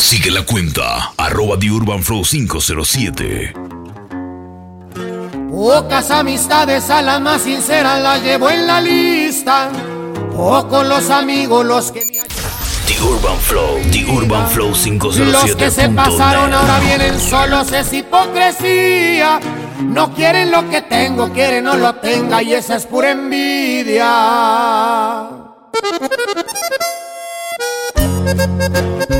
Sigue la cuenta, arroba The Urban Flow 507. Pocas amistades a las más sinceras las llevo en la lista. Pocos los amigos los que me The Urban Flow, The Urban Flow 507. Los que se pasaron ahora vienen solos, es hipocresía. No quieren lo que tengo, quieren no lo tenga y esa es pura envidia.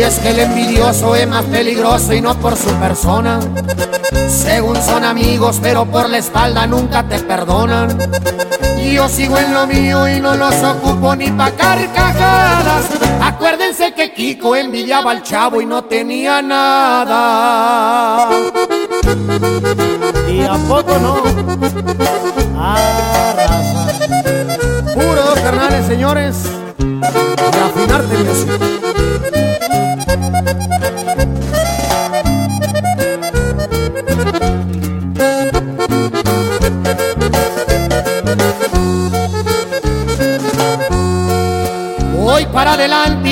Y es que el envidioso es más peligroso y no por su persona. Según son amigos, pero por la espalda nunca te perdonan. Yo sigo en lo mío y no los ocupo ni pa' carcajadas. Acuérdense que Kiko envidiaba al chavo y no tenía nada. ¿Y a poco no? Arrasa. Puro carnales, señores. Y afinarte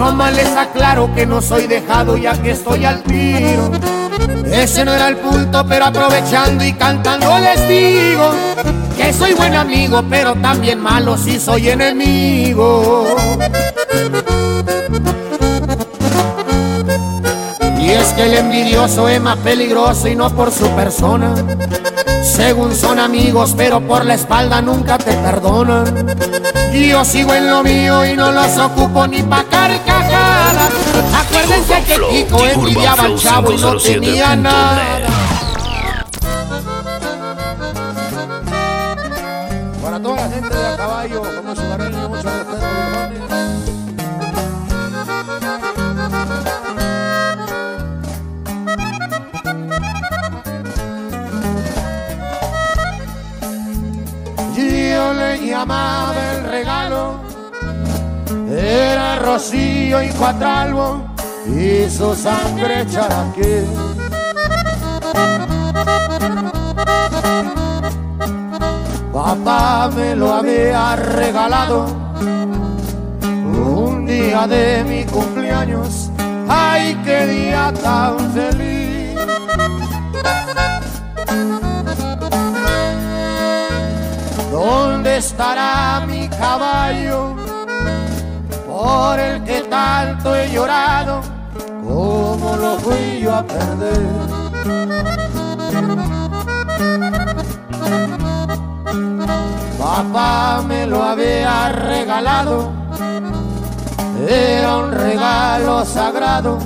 No más les aclaro que no soy dejado ya que estoy al tiro. Ese no era el punto, pero aprovechando y cantando les digo que soy buen amigo, pero también malo si soy enemigo. Y es que el envidioso es más peligroso y no por su persona. Según son amigos, pero por la espalda nunca te perdonan. Y yo sigo en lo mío y no los ocupo ni pa' carcajadas. Acuérdense que Flow, Kiko envidiaba al chavo y no tenía 507.net. nada. Para toda la gente de a caballo, como su cariño, mucho respeto, el regalo, era Rocío y Cuatralbo y su sangre charaqué. Papá me lo había regalado un día de mi cumpleaños. ¡Ay, qué día tan feliz! ¿Dónde estará mi caballo por el que tanto he llorado? ¿Cómo lo fui yo a perder? Papá me lo había regalado, era un regalo sagrado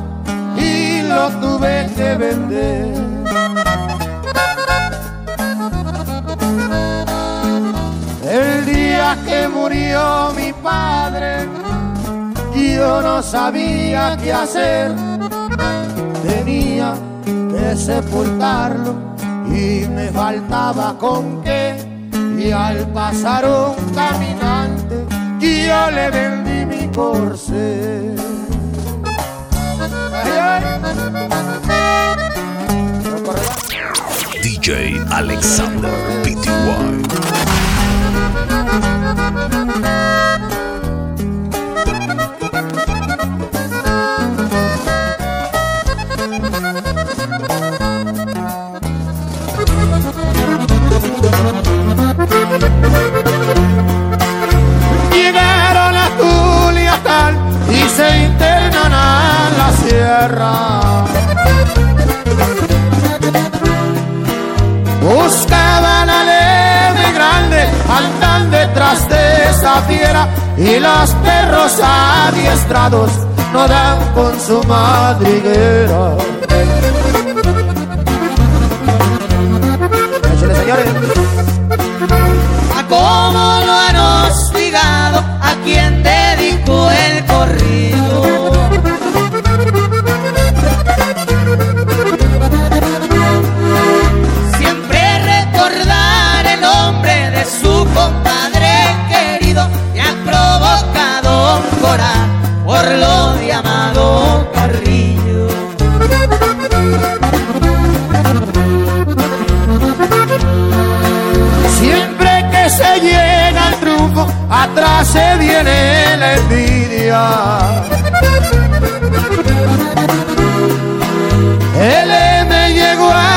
y lo tuve que vender. Murió mi padre, yo no sabía qué hacer. Tenía que sepultarlo y me faltaba con qué. Y al pasar un caminante, yo le vendí mi ay. DJ Alexander Pty. tierra. Buscaban al leve grande, andan detrás de esa fiera y los perros adiestrados no dan con su madriguera. ¿A cómo lo han hostigado? ¿A quién dedicó el corrido? Compadre querido que ha provocado un por lo llamado Carrillo. Siempre que se llega el triunfo, atrás se viene la envidia. El M llegó a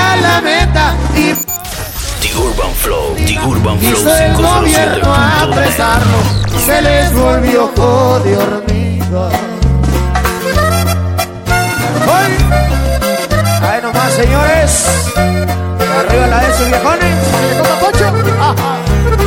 Urban Flow, The Urban Flow quiso el gobierno 507.net. apresarlo, se les volvió ojo de hormiga. ¡Hoy! Ahí nomás, señores. Arriba la de esos viejones. ¿Se le pocho? Ajá.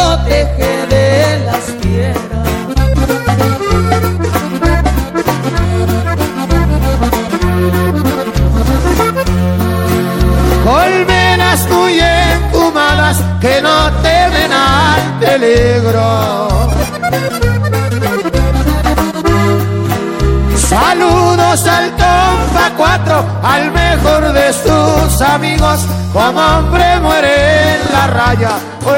Protege de las piedras. Colmenas muy enfumadas que no temen al peligro. Saludos al compa 4, al mejor de sus amigos. Como hombre muere en la raya o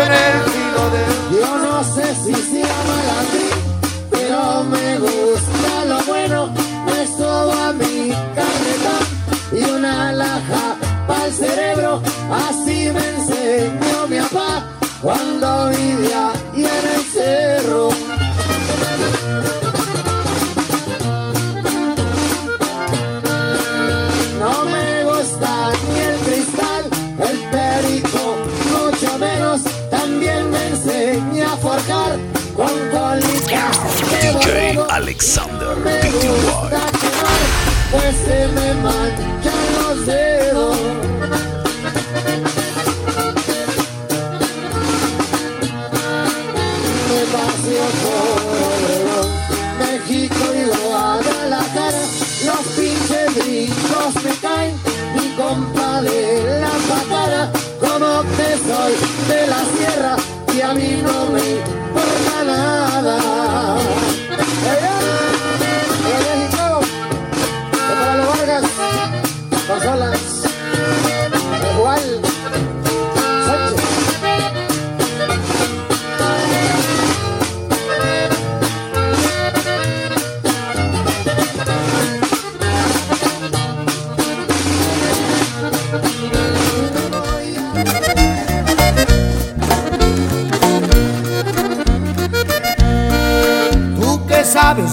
de la sierra y a mí no me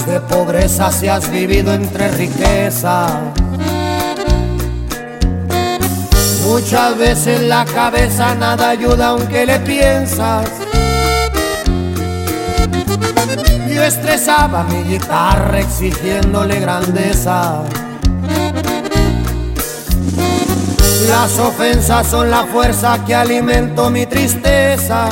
de pobreza si has vivido entre riqueza. Muchas veces la cabeza nada ayuda aunque le piensas. Yo estresaba mi guitarra exigiéndole grandeza. Las ofensas son la fuerza que alimento mi tristeza.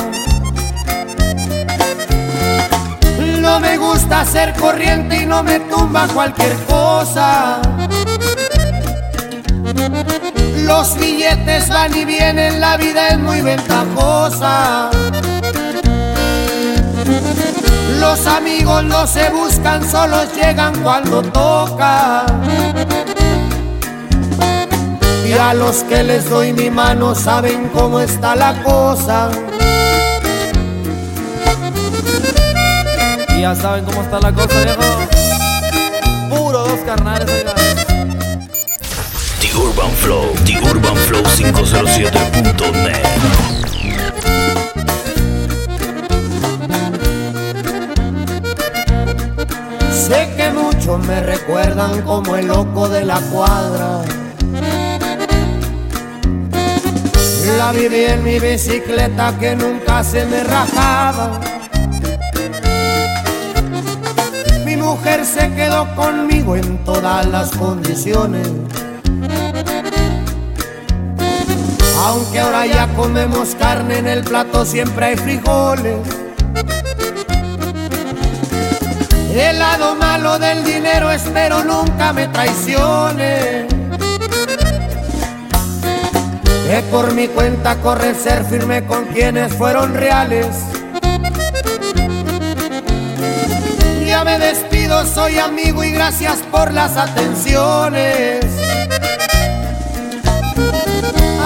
No me gusta ser corriente y no me tumba cualquier cosa. Los billetes van y vienen, la vida es muy ventajosa. Los amigos no se buscan, solos llegan cuando toca. Y a los que les doy mi mano saben cómo está la cosa. Ya saben cómo está la cosa, viejo. Puro dos carnales, oiga. The Urban Flow, The Urban Flow 507.net. Sé que muchos me recuerdan como el loco de la cuadra. La viví en mi bicicleta que nunca se me rajaba. Mujer se quedó conmigo en todas las condiciones. Aunque ahora ya comemos carne en el plato, siempre hay frijoles. El lado malo del dinero espero nunca me traicione. Que por mi cuenta corre ser firme con quienes fueron reales. Ya me soy amigo y gracias por las atenciones.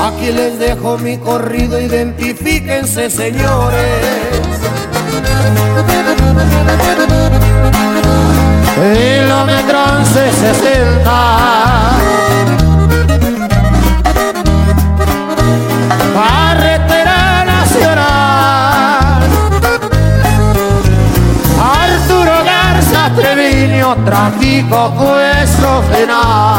Aquí les dejo mi corrido, identifíquense señores. Kilómetro 1160 Tráfico puesto final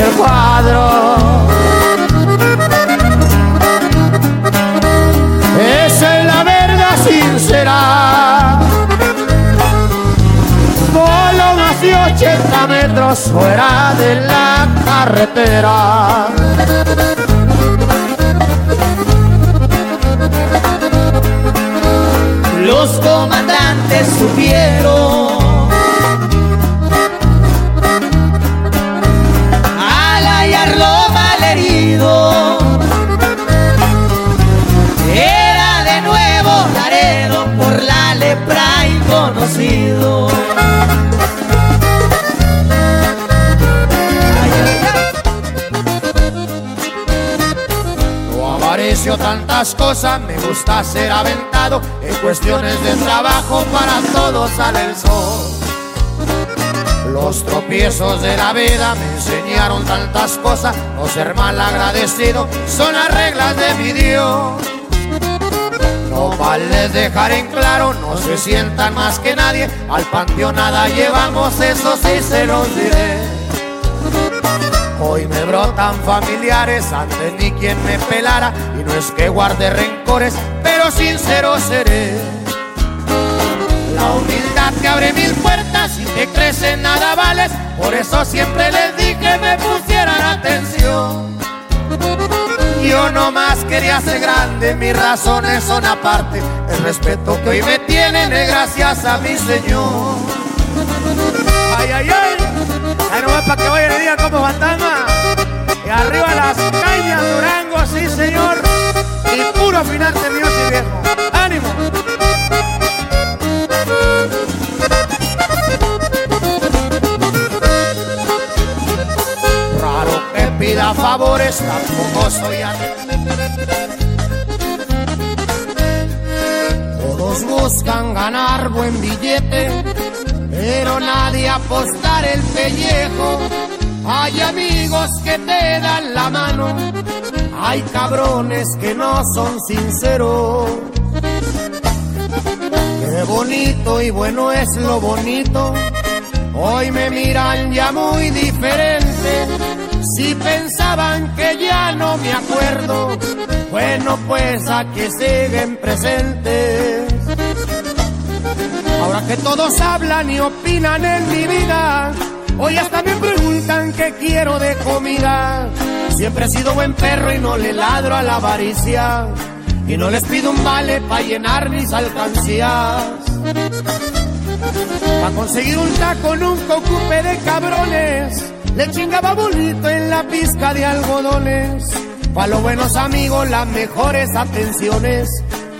el cuadro. Esa es la verdad sincera. Solo más de 80 metros fuera de la carretera. Los comandantes supieron No avaricio tantas cosas, me gusta ser aventado En cuestiones de trabajo para todos sale el sol. Los tropiezos de la vida me enseñaron tantas cosas No ser mal agradecido son las reglas de mi Dios No vale dejar en claro, no se sientan más que nadie. Al panteón nada llevamos, eso sí se los diré. Hoy me brotan familiares, antes ni quien me pelara. Y no es que guarde rencores, pero sincero seré. La humildad te abre mil puertas y te crecen nada vales. Por eso siempre les dije me pusieran Yo no más quería ser grande, mis razones son aparte El respeto que hoy me tienen es gracias a mi Señor Ay, ay, ay Ahí no va para que vayan y digan como fantasma. Y arriba las cañas Durango, sí señor. Y puro final terminó y viejo. ¡Ánimo! Pida favores, tampoco soy a... Todos buscan ganar buen billete pero nadie apostar el pellejo. Hay amigos que te dan la mano, hay cabrones que no son sinceros. Qué bonito y bueno es lo bonito, hoy me miran ya muy diferente. Si pensaban que ya no me acuerdo, bueno pues aquí siguen presentes. Ahora que todos hablan y opinan en mi vida, hoy hasta me preguntan qué quiero de comida. Siempre he sido buen perro y no le ladro a la avaricia. Y no les pido un vale para llenar mis alcancías. Para conseguir un taco nunca ocupe de cabrones. Le chingaba bolito en la pizca de algodones. Pa' los buenos amigos, las mejores atenciones.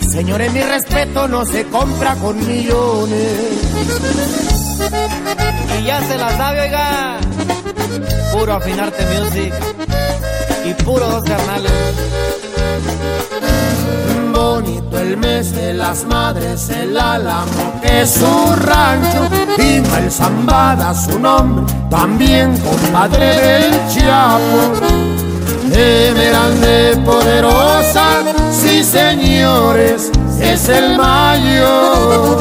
Señores, mi respeto no se compra con millones. Y ya se la sabe, oiga. Puro afinarte music. Y puro dos carnales. Bonito el mes de las madres, el álamo que es su rancho. Viva el Zambada, su nombre, también compadre del Chiapo. Emerald poderosa, sí señores, es el mayor.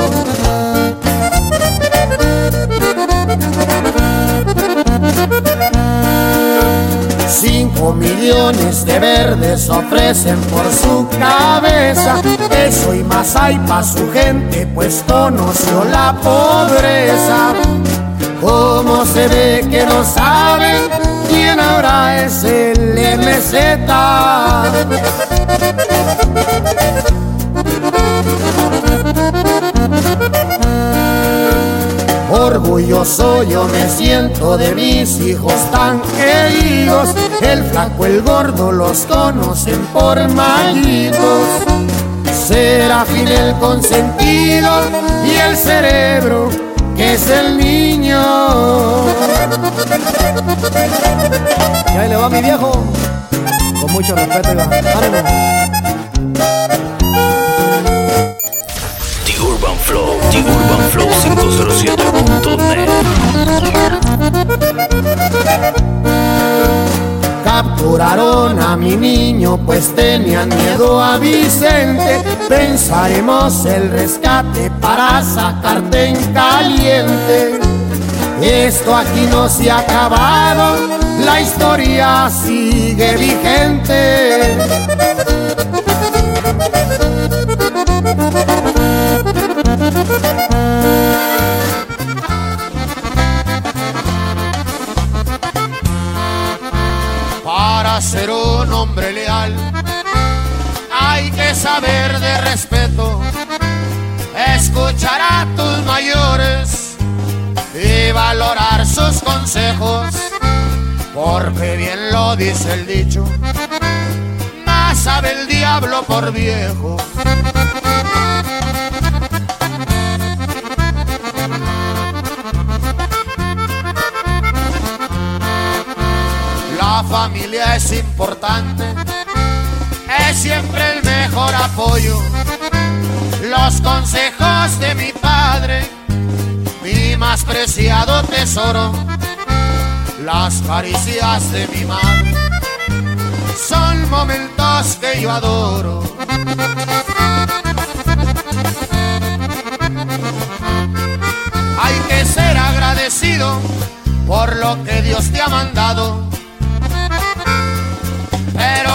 Cinco millones de verdes ofrecen por su cabeza. Eso y más hay pa' su gente, pues conoció la pobreza. ¿Cómo se ve que no saben quién ahora es el MZ? Orgulloso yo me siento de mis hijos tan queridos. El flaco, el gordo los conocen por mallitos. Serafín el consentido y el cerebro que es el niño. Y ahí le va mi viejo. Con mucho respeto, oiga. Ánimo. The Urban Flow, The Urban Flow 507.net. Capturaron a mi niño, pues tenían miedo a Vicente. Pensaremos el rescate para sacarte en caliente. Esto aquí no se ha acabado, la historia sigue vigente. Ser un hombre leal hay que saber de respeto, escuchar a tus mayores y valorar sus consejos, porque bien lo dice el dicho, más sabe el diablo por viejo. Familia es importante, es siempre el mejor apoyo. Los consejos de mi padre, mi más preciado tesoro, las caricias de mi madre, son momentos que yo adoro. Hay que ser agradecido por lo que Dios te ha mandado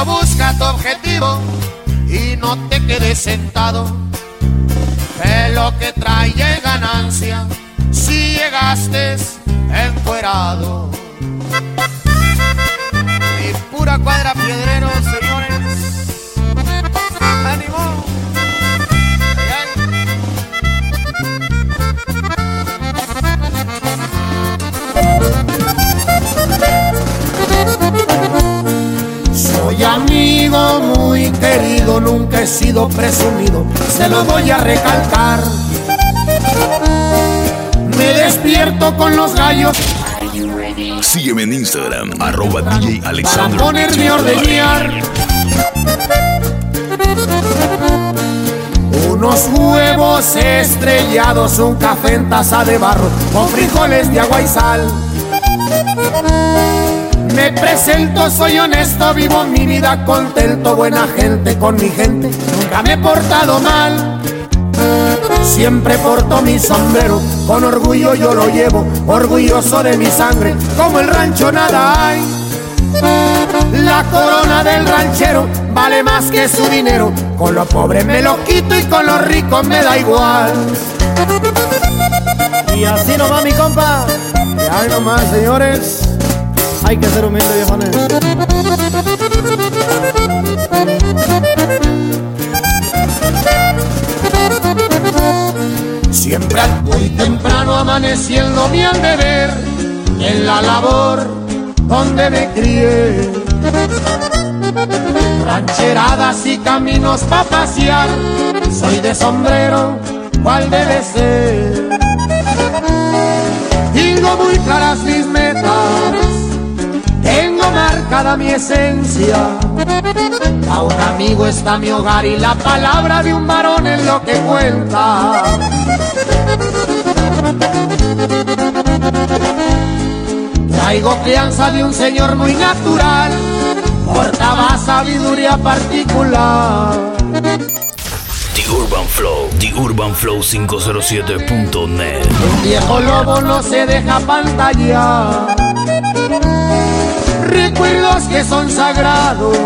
busca tu objetivo y no te quedes sentado. Que lo que trae ganancia si llegaste encuerado. Y pura cuadra piedrero, señores. ¡Ánimo! Soy amigo muy querido, nunca he sido presumido, se lo voy a recalcar. Me despierto con los gallos Sígueme en Instagram, arroba DJ para Alexandro. ponerme a ordeñar. Unos huevos estrellados, un café en taza de barro, con frijoles de agua y sal. Me presento, soy honesto, vivo mi vida contento, buena gente con mi gente, nunca me he portado mal. Siempre porto mi sombrero, con orgullo yo lo llevo, orgulloso de mi sangre, como el rancho nada hay. La corona del ranchero vale más que su dinero, con los pobres me lo quito y con los ricos me da igual. Y así nos va mi compa. Y ahí nomás, señores. Hay que ser humilde, viejones. Siempre muy temprano amaneciendo mi al deber en la labor donde me crié. Rancheradas y caminos pa' pasear, soy de sombrero, ¿cuál debe ser? Tengo muy claras mis metas, tengo marcada mi esencia. A un amigo está mi hogar y la palabra de un varón es lo que cuenta. Traigo crianza de un señor muy natural, portaba sabiduría particular. The Urban Flow, The Urban Flow 507.net. Un viejo lobo no se deja pantallar. Recuerdos que son sagrados,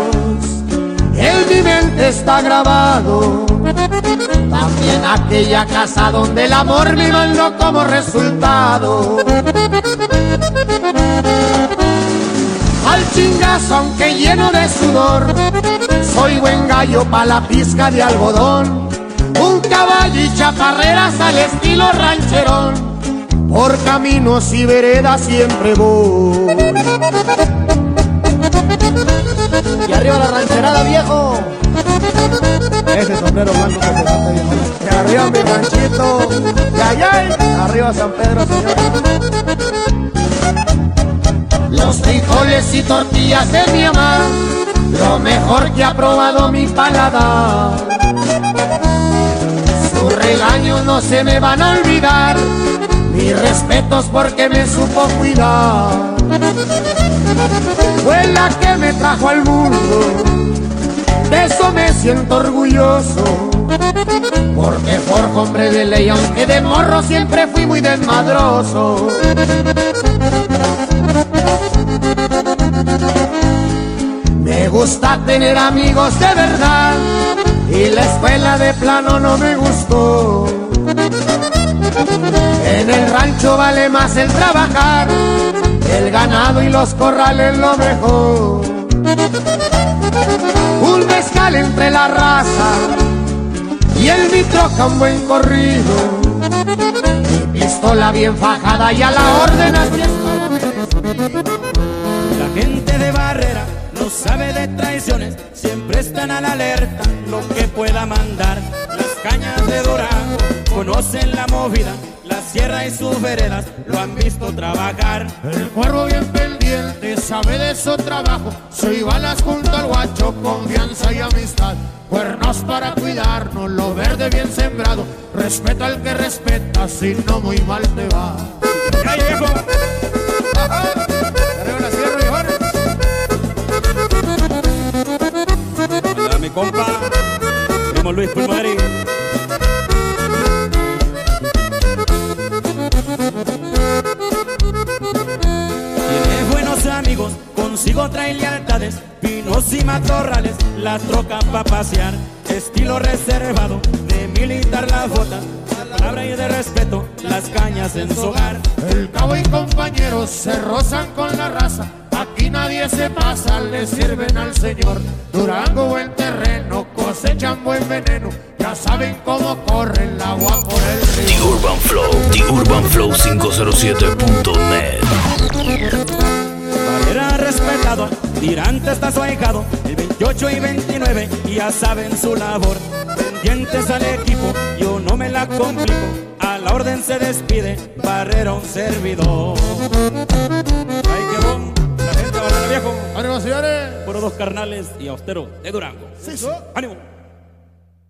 en mi mente está grabado. También aquella casa donde el amor me mandó como resultado. Al chingazo, aunque lleno de sudor, soy buen gallo pa' la pizca de algodón. Un caballo y chaparreras al estilo rancherón. Por caminos y veredas siempre voy. Y arriba la rancherada, viejo. Ese sombrero blanco que se mete bien. Y arriba mi ranchito. Y allá, arriba San Pedro, señor. Los frijoles y tortillas de mi mamá, lo mejor que ha probado mi paladar. Sus regaños no se me van a olvidar, mis respetos porque me supo cuidar. Fue la que me trajo al mundo, de eso me siento orgulloso. Porque forjo hombre de ley, aunque de morro siempre fui muy desmadroso. Me gusta tener amigos de verdad y la escuela de plano no me gustó. En el rancho vale más el trabajar, el ganado y los corrales lo mejor. Un mezcal entre la raza y el mi troca un buen corrido. Mi pistola bien fajada y a la orden así La gente de barrera no sabe de traiciones, siempre están a la alerta, lo que pueda mandar. Las cañas de Durango conocen la movida, la sierra y sus veredas lo han visto trabajar. El cuervo bien pendiente, sabe de su trabajo. Soy balas junto al guacho, confianza y amistad. Cuernos para cuidarnos, lo verde bien sembrado. Respeto al que respeta, si no muy mal te va. ¡Ay, viejo! Arriba la sierra, mi compa, primo Luis Pulmari. Consigo trae lealtades, pinos y matorrales, la troca pa' pasear, estilo reservado, de militar las botas, palabra y de respeto, las cañas en su hogar. El cabo y compañeros se rozan con la raza. Aquí nadie se pasa, le sirven al Señor. Durango, buen terreno, cosechan buen veneno. Ya saben cómo corre el agua por el The río. Urban Flow, The Urban Flow 507.net. Respetado, tirante está su ahijado, el 28 y 29 ya saben su labor. Pendientes al equipo, yo no me la complico, a la orden se despide, Barrera un servidor. Ay, qué bon, la gente de Barrera viejo, Ánimo, señores. puro dos carnales y austero de Durango. ¡Ánimo!